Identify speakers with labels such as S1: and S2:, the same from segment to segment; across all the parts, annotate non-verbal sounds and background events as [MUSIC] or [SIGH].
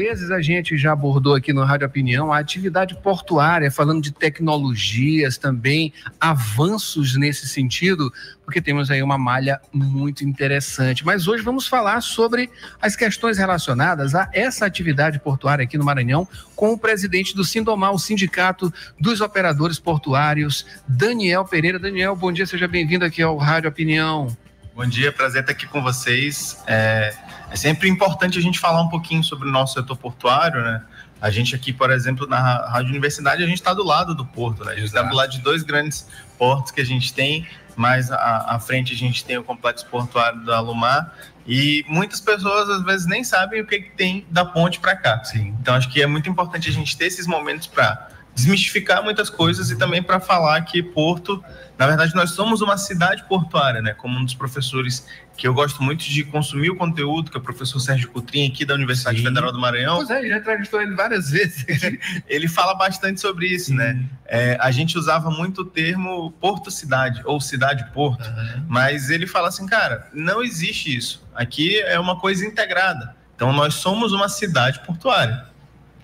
S1: Vezes a gente já abordou aqui no Rádio Opinião a atividade portuária, falando de tecnologias também, avanços nesse sentido, porque temos aí uma malha muito interessante. Mas hoje vamos falar sobre as questões relacionadas a essa atividade portuária aqui no Maranhão com o presidente do Sindomar, o Sindicato dos Operadores Portuários, Daniel Pereira. Daniel, bom dia, seja bem-vindo aqui ao Rádio Opinião.
S2: Bom dia, prazer estar aqui com vocês. É, é, sempre importante a gente falar um pouquinho sobre o nosso setor portuário, né? A gente aqui, por exemplo, na Rádio Universidade, a gente está do lado do porto, né? A gente está do lado de dois grandes portos que a gente tem, mais à, à frente a gente tem o complexo portuário da Alumar e muitas pessoas às vezes nem sabem o que, que tem da ponte para cá. Sim. Então acho que é muito importante a gente ter esses momentos para desmistificar muitas coisas e também para falar que Porto, na verdade, nós somos uma cidade portuária, né? Como um dos professores que eu gosto muito de consumir o conteúdo, que é o professor Sérgio Coutrinho, aqui da Universidade Sim. Federal do Maranhão.
S1: Pois é, já entrevistou ele várias vezes. [LAUGHS]
S2: ele fala bastante sobre isso, né? Sim. né? É, a gente usava muito o termo Porto-Cidade, ou Cidade-Porto, uhum. mas ele fala assim, cara, não existe isso. Aqui é uma coisa integrada. Então, nós somos uma cidade portuária.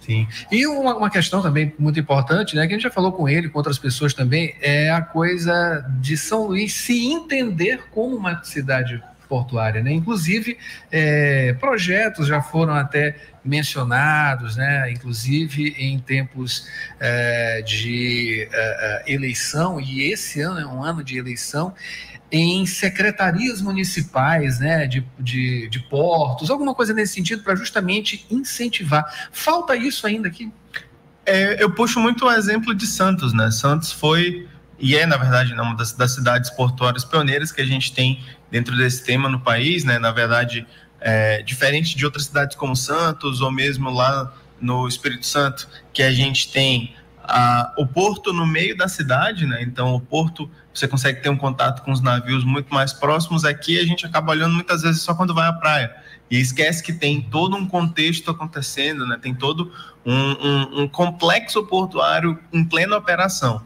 S1: Sim. E uma, uma, questão também muito importante, né, que a gente já falou com ele, com outras pessoas também, é a coisa de São Luís se entender como uma cidade portuária, né? Inclusive é, projetos já foram até mencionados, né? Inclusive em tempos é, de é, é eleição e esse ano é um ano de eleição em secretarias municipais, né, de, de, de portos, alguma coisa nesse sentido, para justamente incentivar. Falta isso ainda aqui?
S2: É, eu puxo muito o exemplo de Santos, né? Santos foi, e é, na verdade, uma das, das cidades portuárias pioneiras que a gente tem dentro desse tema no país, né? Na verdade, é, diferente de outras cidades como Santos, ou mesmo lá no Espírito Santo, que a gente tem a, o porto no meio da cidade, né? Então, o porto você consegue ter um contato com os navios muito mais próximos. Aqui a gente acaba olhando muitas vezes só quando vai à praia e esquece que tem todo um contexto acontecendo, né? Tem todo um, um, um complexo portuário em plena operação.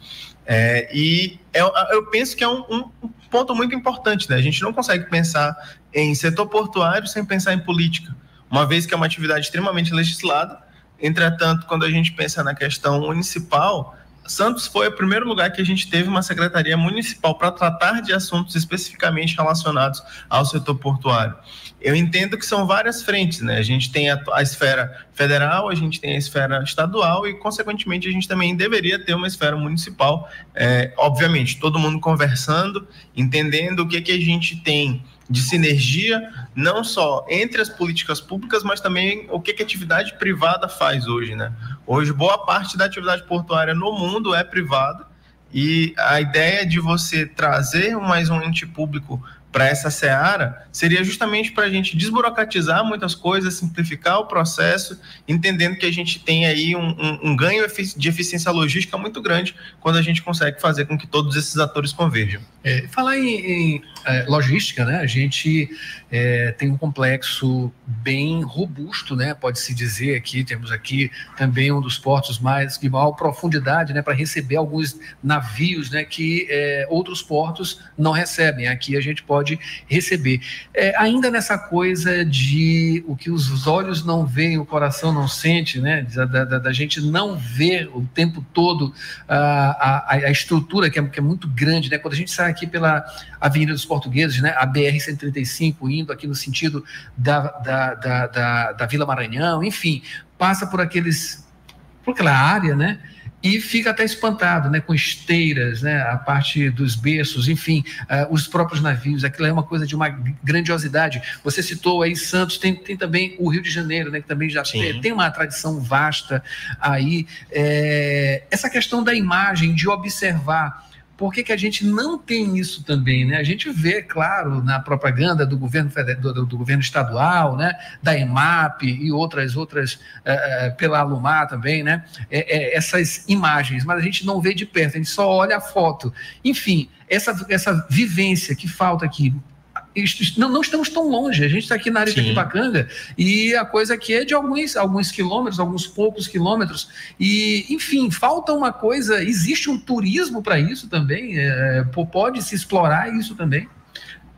S2: É, e eu, eu, penso que é um, um, ponto muito importante, né? A gente não consegue pensar em setor portuário sem pensar em política, uma vez que é uma atividade extremamente legislada. Entretanto, quando a gente pensa na questão municipal, Santos foi o primeiro lugar que a gente teve uma secretaria municipal para tratar de assuntos especificamente relacionados ao setor portuário. Eu entendo que são várias frentes, né? A gente tem a, a, esfera federal, a gente tem a esfera estadual e, consequentemente, a gente também deveria ter uma esfera municipal. É, obviamente, todo mundo conversando, entendendo o que, que a gente tem de sinergia, não só entre as políticas públicas, mas também o que, que a atividade privada faz hoje, né? Hoje, boa parte da atividade portuária no mundo é privada e a ideia de você trazer mais um ente público para essa seara seria justamente para a gente desburocratizar muitas coisas, simplificar o processo, entendendo que a gente tem aí um, um, um, ganho de eficiência logística muito grande quando a gente consegue fazer com que todos esses atores converjam.
S1: É, falar em, em é, logística, né? A gente é, tem um complexo bem robusto, né? Pode-se dizer aqui, temos aqui também um dos portos mais de maior profundidade, né? Para receber alguns navios, né? Que é, outros portos não recebem. Aqui a gente pode receber. É, ainda nessa coisa de o que os olhos não veem, o coração não sente, né? Da, da, da gente não ver o tempo todo a, a, a estrutura que é, que é muito grande, né? Quando a gente sai aqui pela Avenida dos Portugueses, né, a BR-135, indo aqui no sentido da, da, da, da, da Vila Maranhão, enfim, passa por aqueles, por aquela área, né, e fica até espantado, né, com esteiras, né, a parte dos berços, enfim, uh, os próprios navios, aquilo é uma coisa de uma grandiosidade. Você citou aí Santos, tem, tem também o Rio de Janeiro, né, que também já tem, tem, uma tradição vasta aí. É, essa questão da imagem, de observar por que, que a gente não tem isso também, né? A gente vê, claro, na propaganda do governo do, do governo estadual, né? Da EMAP e outras outras uh, pela Alumar também, né? É, é, essas imagens, mas a gente não vê de perto, a gente só olha a foto. Enfim, essa, essa vivência que falta aqui não, não, estamos tão longe. A gente está aqui na área Sim. de Aquipacanga e a coisa aqui é de alguns, alguns quilômetros, alguns poucos quilômetros. E, enfim, falta uma coisa. Existe um turismo para isso também? É, pode se explorar isso também?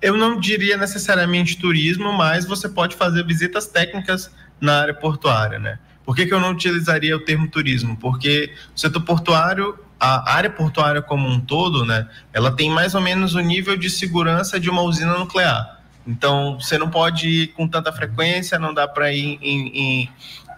S2: Eu não diria necessariamente turismo, mas você pode fazer visitas técnicas na área portuária, né? Por que, que eu não utilizaria o termo turismo? Porque o setor portuário a área portuária como um todo, né, ela tem mais ou menos o nível de segurança de uma usina nuclear. Então, você não pode ir com tanta frequência, não dá para ir em, em,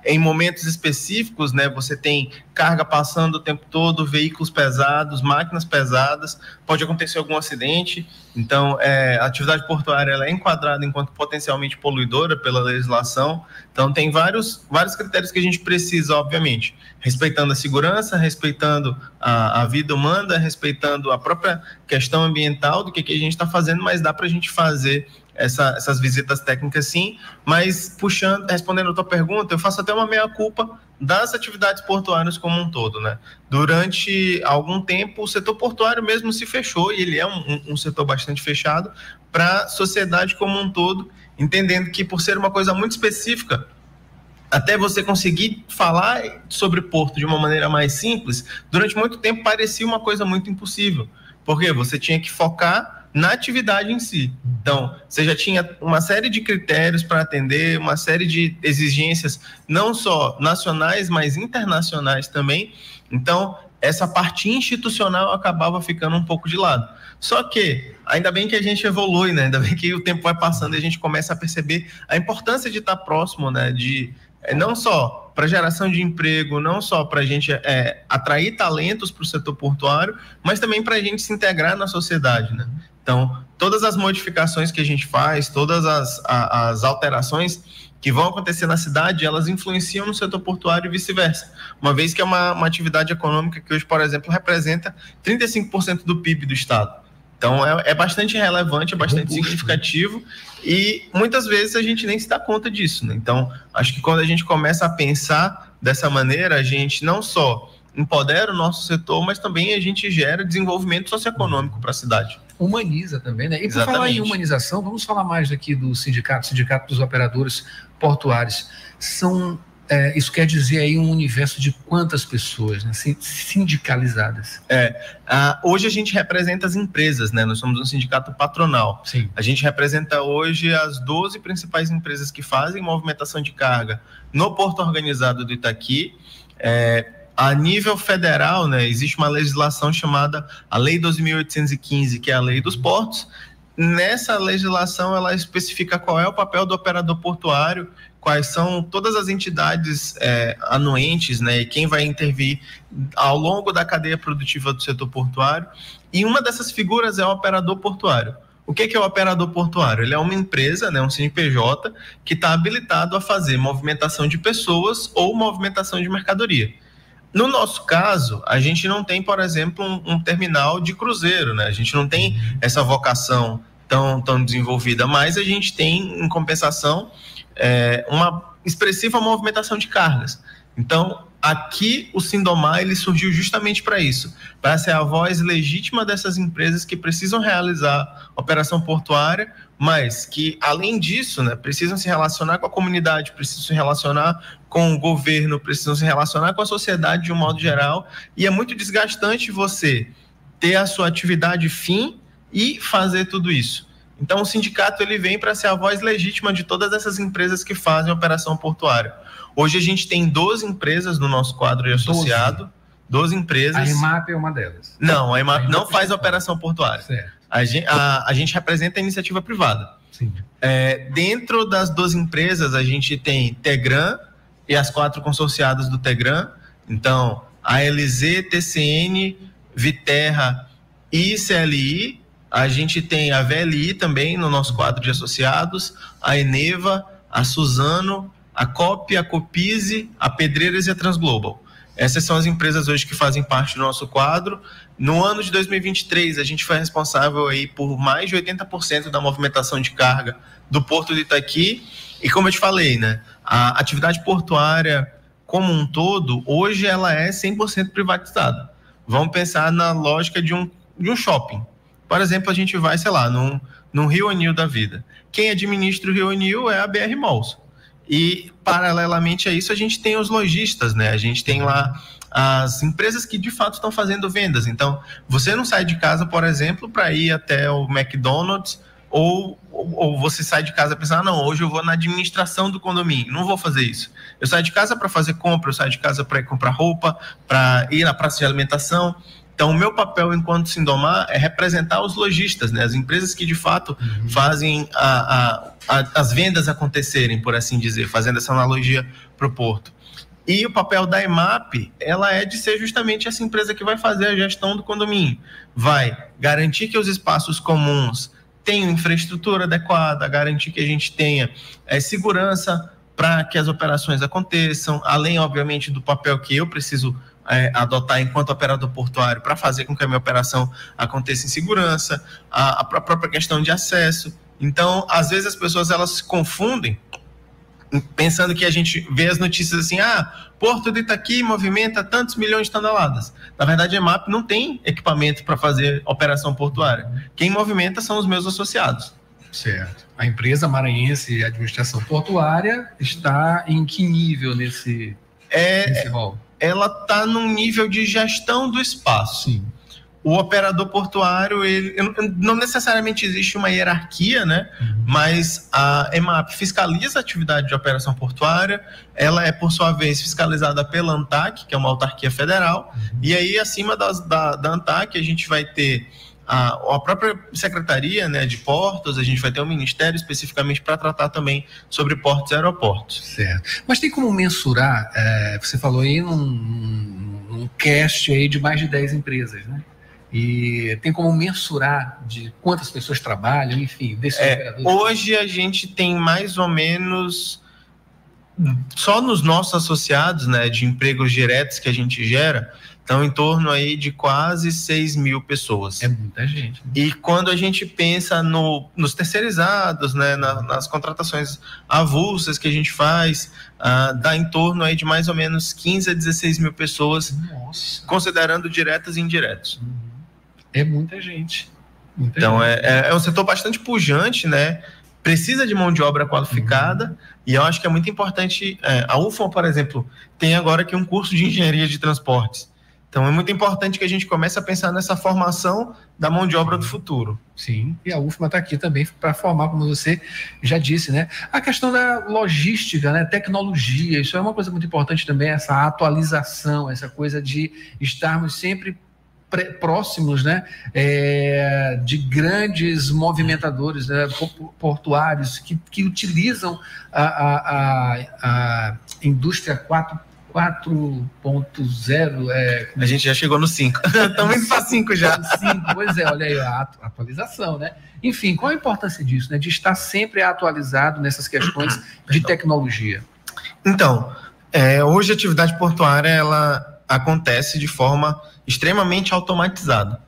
S2: em momentos específicos, né? Você tem carga passando o tempo todo, veículos pesados, máquinas pesadas, pode acontecer algum acidente. Então, é, a atividade portuária é enquadrada enquanto potencialmente poluidora pela legislação. Então, tem vários, vários critérios que a gente precisa, obviamente, respeitando a segurança, respeitando a, a vida humana, respeitando a própria questão ambiental do que, que a gente está fazendo, mas dá para a gente fazer essa, essas visitas técnicas sim, mas puxando, respondendo a tua pergunta, eu faço até uma meia-culpa das atividades portuárias como um todo, né? Durante algum tempo, o setor portuário mesmo se fechou, e ele é um, um setor bastante fechado, para a sociedade como um todo, entendendo que por ser uma coisa muito específica, até você conseguir falar sobre porto de uma maneira mais simples, durante muito tempo parecia uma coisa muito impossível, porque você tinha que focar na atividade em si. Então, você já tinha uma série de critérios para atender, uma série de exigências, não só nacionais, mas internacionais também. Então, essa parte institucional acabava ficando um pouco de lado. Só que, ainda bem que a gente evolui, né? Ainda bem que o tempo vai passando e a gente começa a perceber a importância de estar próximo, né? De é, não só para geração de emprego, não só para a gente é, atrair talentos para o setor portuário, mas também para a gente se integrar na sociedade, né? Então, todas as modificações que a gente faz, todas as, a, as alterações que vão acontecer na cidade, elas influenciam no setor portuário e vice-versa. Uma vez que é uma, uma atividade econômica que hoje, por exemplo, representa 35% do PIB do Estado. Então é, é, bastante relevante, é bastante Robusto, significativo né? e muitas vezes a gente nem se dá conta disso. Né? Então acho que quando a gente começa a pensar dessa maneira, a gente não só empodera o nosso setor, mas também a gente gera desenvolvimento socioeconômico para a cidade
S1: humaniza também, né? E por falar em humanização, vamos falar mais aqui do sindicato, sindicato dos operadores portuários. São, é, isso quer dizer aí um universo de quantas pessoas, né? Sindicalizadas.
S2: É, hoje a gente representa as empresas, né? Nós somos um sindicato patronal.
S1: Sim.
S2: A gente representa hoje as 12 principais empresas que fazem movimentação de carga no porto organizado do Itaqui. É, a nível federal, né, existe uma legislação chamada a Lei 12.815, que é a Lei dos Portos. Nessa legislação, ela especifica qual é o papel do operador portuário, quais são todas as entidades é, anuentes, né, e quem vai intervir ao longo da cadeia produtiva do setor portuário. E uma dessas figuras é o operador portuário. O que é o operador portuário? Ele é uma empresa, né, um CNPJ, que está habilitado a fazer movimentação de pessoas ou movimentação de mercadoria. No nosso caso, a gente não tem, por exemplo, um, um terminal de cruzeiro, né? A gente não tem essa vocação tão, tão desenvolvida, mas a gente tem, em compensação, é, uma expressiva movimentação de cargas. Então, aqui o Sindomar ele surgiu justamente para isso, para ser a voz legítima dessas empresas que precisam realizar operação portuária mas que, além disso, né, precisam se relacionar com a comunidade, precisam se relacionar com o governo, precisam se relacionar com a sociedade de um modo geral, e é muito desgastante você ter a sua atividade fim e fazer tudo isso. Então, o sindicato ele vem para ser a voz legítima de todas essas empresas que fazem operação portuária. Hoje a gente tem 12 empresas no nosso quadro de associado. 12 empresas. A
S1: EMAP é uma delas.
S2: Não, a EMAP, a EMAP não faz operação portuária. Certo. A gente, a, a gente representa a iniciativa privada.
S1: Sim.
S2: É, dentro das duas empresas, a gente tem Tegran e as quatro consorciadas do Tegran. Então, a LZ, TCN, Viterra e CLI. A gente tem a VLI também no nosso quadro de associados, a Eneva, a Suzano, a COP, a Copise, a Pedreiras e a Transglobal. Essas são as empresas hoje que fazem parte do nosso quadro. No ano de 2023, a gente foi responsável aí por mais de 80% da movimentação de carga do Porto de Itaqui. E como eu te falei, né, a atividade portuária como um todo, hoje ela é 100% privatizada. Vamos pensar na lógica de um, de um shopping. Por exemplo, a gente vai, sei lá, num, num Rio Anil da vida. Quem administra o Rio Anil é a BR Malls. E, paralelamente a isso, a gente tem os lojistas, né? A gente tem lá as empresas que de fato estão fazendo vendas. Então, você não sai de casa, por exemplo, para ir até o McDonald's ou, ou, você sai de casa pensando, ah, não, hoje eu vou na administração do condomínio, não vou fazer isso. Eu saio de casa para fazer compra, eu saio de casa para comprar roupa, para ir na praça de alimentação. Então, o meu papel enquanto Sindomar é representar os lojistas, né? as empresas que de fato uhum. fazem a, a, a, as vendas acontecerem, por assim dizer, fazendo essa analogia para o porto. E o papel da EMAP, ela é de ser justamente essa empresa que vai fazer a gestão do condomínio. Vai garantir que os espaços comuns tenham infraestrutura adequada, garantir que a gente tenha é, segurança para que as operações aconteçam, além, obviamente, do papel que eu preciso é, adotar enquanto operador portuário para fazer com que a minha operação aconteça em segurança, a, a própria questão de acesso. Então, às vezes as pessoas elas se confundem pensando que a gente vê as notícias assim, ah, Porto de Itaqui movimenta tantos milhões de toneladas. Na verdade, a EMAP não tem equipamento para fazer operação portuária. Quem movimenta são os meus associados.
S1: Certo. A empresa maranhense de administração portuária está em que nível nesse,
S2: é, nesse rol? Ela está num nível de gestão do espaço. Sim o operador portuário, ele não necessariamente existe uma hierarquia, né? Uhum. Mas a EMAP fiscaliza a atividade de operação portuária, ela é, por sua vez, fiscalizada pela ANTAC, que é uma autarquia federal, uhum. e aí, acima das, da, da ANTAC, a gente vai ter a, a, própria secretaria né, de portos, a gente vai ter um ministério especificamente para tratar também sobre portos e aeroportos.
S1: Certo. Mas tem como mensurar, é, você falou aí num, num cast aí de mais de 10 empresas, né? E tem como mensurar de quantas pessoas trabalham, enfim,
S2: desses é, Hoje a gente tem mais ou menos só nos nossos associados, né, de empregos diretos que a gente gera, estão em torno aí de quase 6 mil pessoas.
S1: É muita gente.
S2: Né? E quando a gente pensa no, nos terceirizados, né, na, nas contratações avulsas que a gente faz, uh, dá em torno aí de mais ou menos 15 a 16 mil pessoas, Nossa. considerando diretas e indiretas. Uhum.
S1: É muita gente.
S2: Muita então, gente. É, é um setor bastante pujante, né? Precisa de mão de obra qualificada, uhum. e eu acho que é muito importante. É, a UFOM, por exemplo, tem agora aqui um curso de engenharia de transportes. Então é muito importante que a gente comece a pensar nessa formação da mão de obra do futuro.
S1: Sim, e a UFMA está aqui também para formar, como você já disse, né? A questão da logística, né? Tecnologia, isso é uma coisa muito importante também, essa atualização, essa coisa de estarmos sempre próximos né, é, de grandes movimentadores né, portuários que, que utilizam a, a, a, a indústria 4 4.0. É,
S2: a gente já chegou no 5. [LAUGHS] Estamos indo para 5 já.
S1: 5, pois é, olha aí a atualização, né? Enfim, qual a importância disso, né? De estar sempre atualizado nessas questões de tecnologia.
S2: Então, é, hoje a atividade portuária ela acontece de forma extremamente automatizada.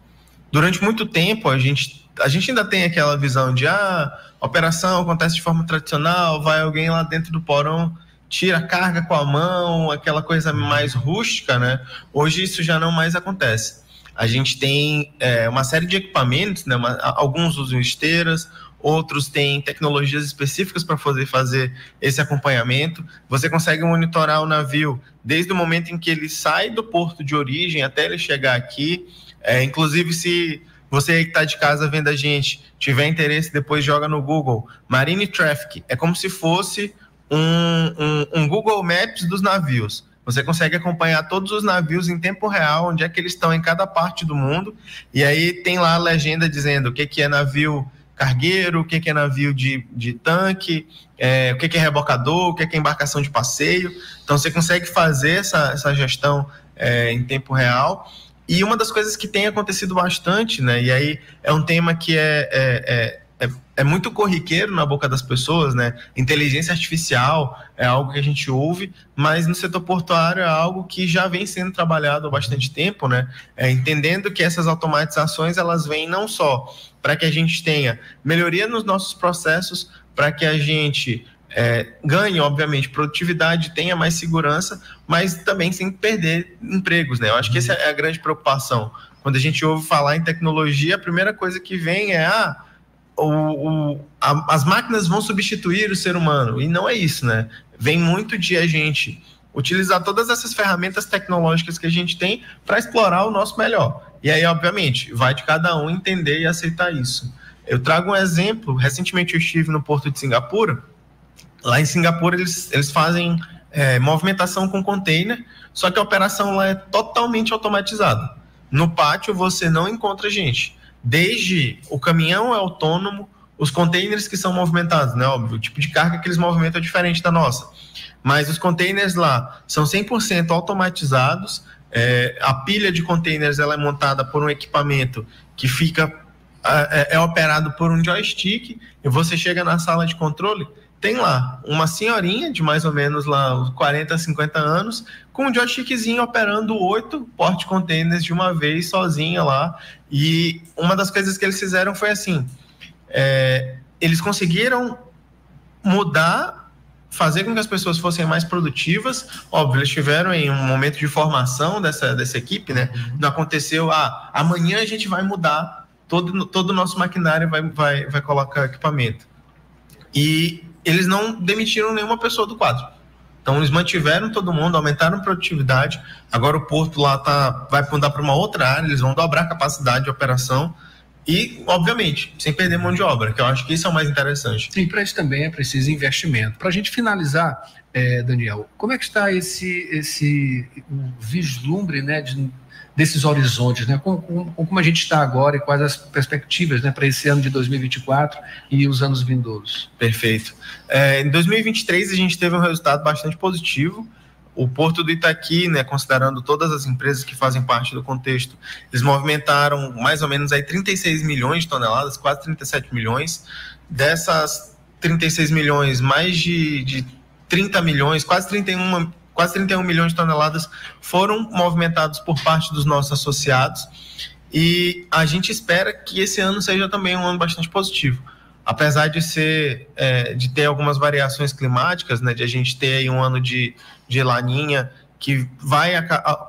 S2: Durante muito tempo, a gente, a gente ainda tem aquela visão de ah, a operação acontece de forma tradicional, vai alguém lá dentro do porão, tira a carga com a mão, aquela coisa mais rústica, né? Hoje isso já não mais acontece. A gente tem é, uma série de equipamentos, né? Uma, alguns usam esteiras, outros têm tecnologias específicas para fazer, fazer esse acompanhamento. Você consegue monitorar o navio desde o momento em que ele sai do porto de origem até ele chegar aqui. É, inclusive, se você que está de casa vendo a gente tiver interesse, depois joga no Google Marine Traffic. É como se fosse um, um, um Google Maps dos navios. Você consegue acompanhar todos os navios em tempo real, onde é que eles estão em cada parte do mundo. E aí tem lá a legenda dizendo o que, que é navio cargueiro, o que, que é navio de, de tanque, é, o que, que é rebocador, o que, que é embarcação de passeio. Então você consegue fazer essa, essa gestão é, em tempo real. E uma das coisas que tem acontecido bastante, né? E aí é um tema que é, é, é, muito corriqueiro na boca das pessoas, né? Inteligência artificial é algo que a gente ouve, mas no setor portuário é algo que já vem sendo trabalhado há bastante tempo, né? É, entendendo que essas automatizações elas vêm não só para que a gente tenha melhoria nos nossos processos, para que a gente é, ganhe, obviamente, produtividade, tenha mais segurança, mas também sem perder empregos, né? Eu acho que essa é a grande preocupação. Quando a gente ouve falar em tecnologia, a primeira coisa que vem é ah, o, o, a, as máquinas vão substituir o ser humano. E não é isso, né? Vem muito de a gente utilizar todas essas ferramentas tecnológicas que a gente tem para explorar o nosso melhor. E aí, obviamente, vai de cada um entender e aceitar isso. Eu trago um exemplo. Recentemente eu estive no porto de Singapura. Lá em Singapura eles, eles fazem é, movimentação com container, só que a operação lá é totalmente automatizada. No pátio você não encontra gente desde o caminhão é autônomo, os containers que são movimentados, né? Óbvio, o tipo de carga que eles movimentam é diferente da nossa. Mas os containers lá são 100% automatizados. É, a pilha de containers ela é montada por um equipamento que fica é, é operado por um joystick e você chega na sala de controle tem lá uma senhorinha de mais ou menos lá 40, 50 anos, com um joystickzinho operando oito porte containers de uma vez sozinha lá. E uma das coisas que eles fizeram foi assim: é, eles conseguiram mudar, fazer com que as pessoas fossem mais produtivas. Óbvio, eles tiveram em um momento de formação dessa, dessa equipe, né? Uhum. Não aconteceu, ah, amanhã a gente vai mudar todo, todo o nosso maquinário vai, vai, vai colocar equipamento. E eles não demitiram nenhuma pessoa do quadro. Então eles mantiveram todo mundo, aumentaram a produtividade. Agora o porto lá tá, vai mudar para uma outra área, eles vão dobrar a capacidade de operação e, obviamente, sem perder mão de obra, que eu acho que isso é o mais interessante.
S1: E para isso também é preciso investimento. Para a gente finalizar, é, Daniel, como é que está esse, esse vislumbre né, de desses horizontes, né? Como, como, como, a gente está agora e quais as perspectivas né, para esse ano de 2024 e os anos vindouros.
S2: Perfeito. É, em 2023 a gente teve um resultado bastante positivo. O Porto do Itaqui, né, considerando todas as empresas que fazem parte do contexto, eles movimentaram mais ou menos aí 36 milhões de toneladas, quase 37 milhões. Dessas 36 milhões, mais de, de 30 milhões, quase 31 quase 31 milhões de toneladas foram movimentados por parte dos nossos associados e a gente espera que esse ano seja também um ano bastante positivo. Apesar de ser, é, de ter algumas variações climáticas, né, de a gente ter um ano de, de laninha que vai,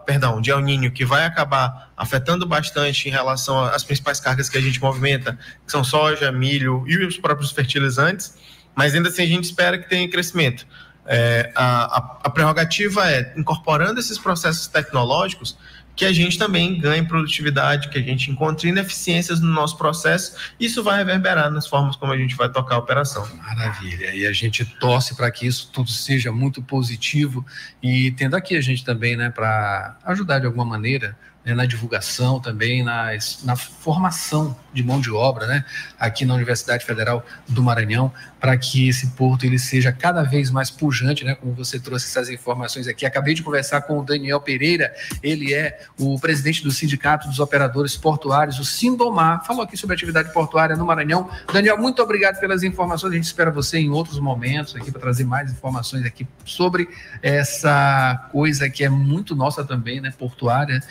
S2: perdão, de El Ninho, que vai acabar afetando bastante em relação às principais cargas que a gente movimenta, que são soja, milho e os próprios fertilizantes, mas ainda assim a gente espera que tenha crescimento. É, a, a, prerrogativa é, incorporando esses processos tecnológicos, que a gente também ganhe produtividade, que a gente encontre ineficiências no nosso processo, isso vai reverberar nas formas como a gente vai tocar a operação.
S1: Maravilha, e a gente torce para que isso tudo seja muito positivo. E tendo aqui a gente também, né, para ajudar de alguma maneira né, na divulgação também, nas, na formação de mão de obra, né, aqui na Universidade Federal do Maranhão, para que esse porto ele seja cada vez mais pujante, né, como você trouxe essas informações aqui. Acabei de conversar com o Daniel Pereira, ele é o presidente do Sindicato dos Operadores Portuários, o Sindomar, falou aqui sobre a atividade portuária no Maranhão. Daniel, muito obrigado pelas informações, a gente espera você em outros momentos aqui para trazer mais informações aqui sobre essa coisa que é muito nossa também, né, portuária,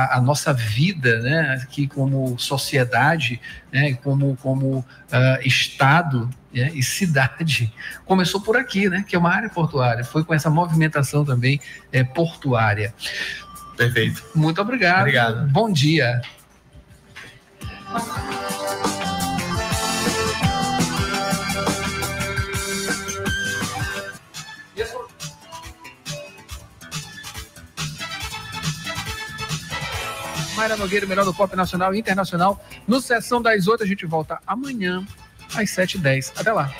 S1: a, a nossa vida, né, aqui como sociedade, né, como, como uh, Estado né, e cidade. Começou por aqui, né, que é uma área portuária, foi com essa movimentação também é, portuária.
S2: Perfeito.
S1: Muito obrigado.
S2: Obrigado.
S1: Bom dia. Mayra Nogueira, melhor do pop nacional e internacional. No Sessão das Oito, a gente volta amanhã, às 7h10. Até lá.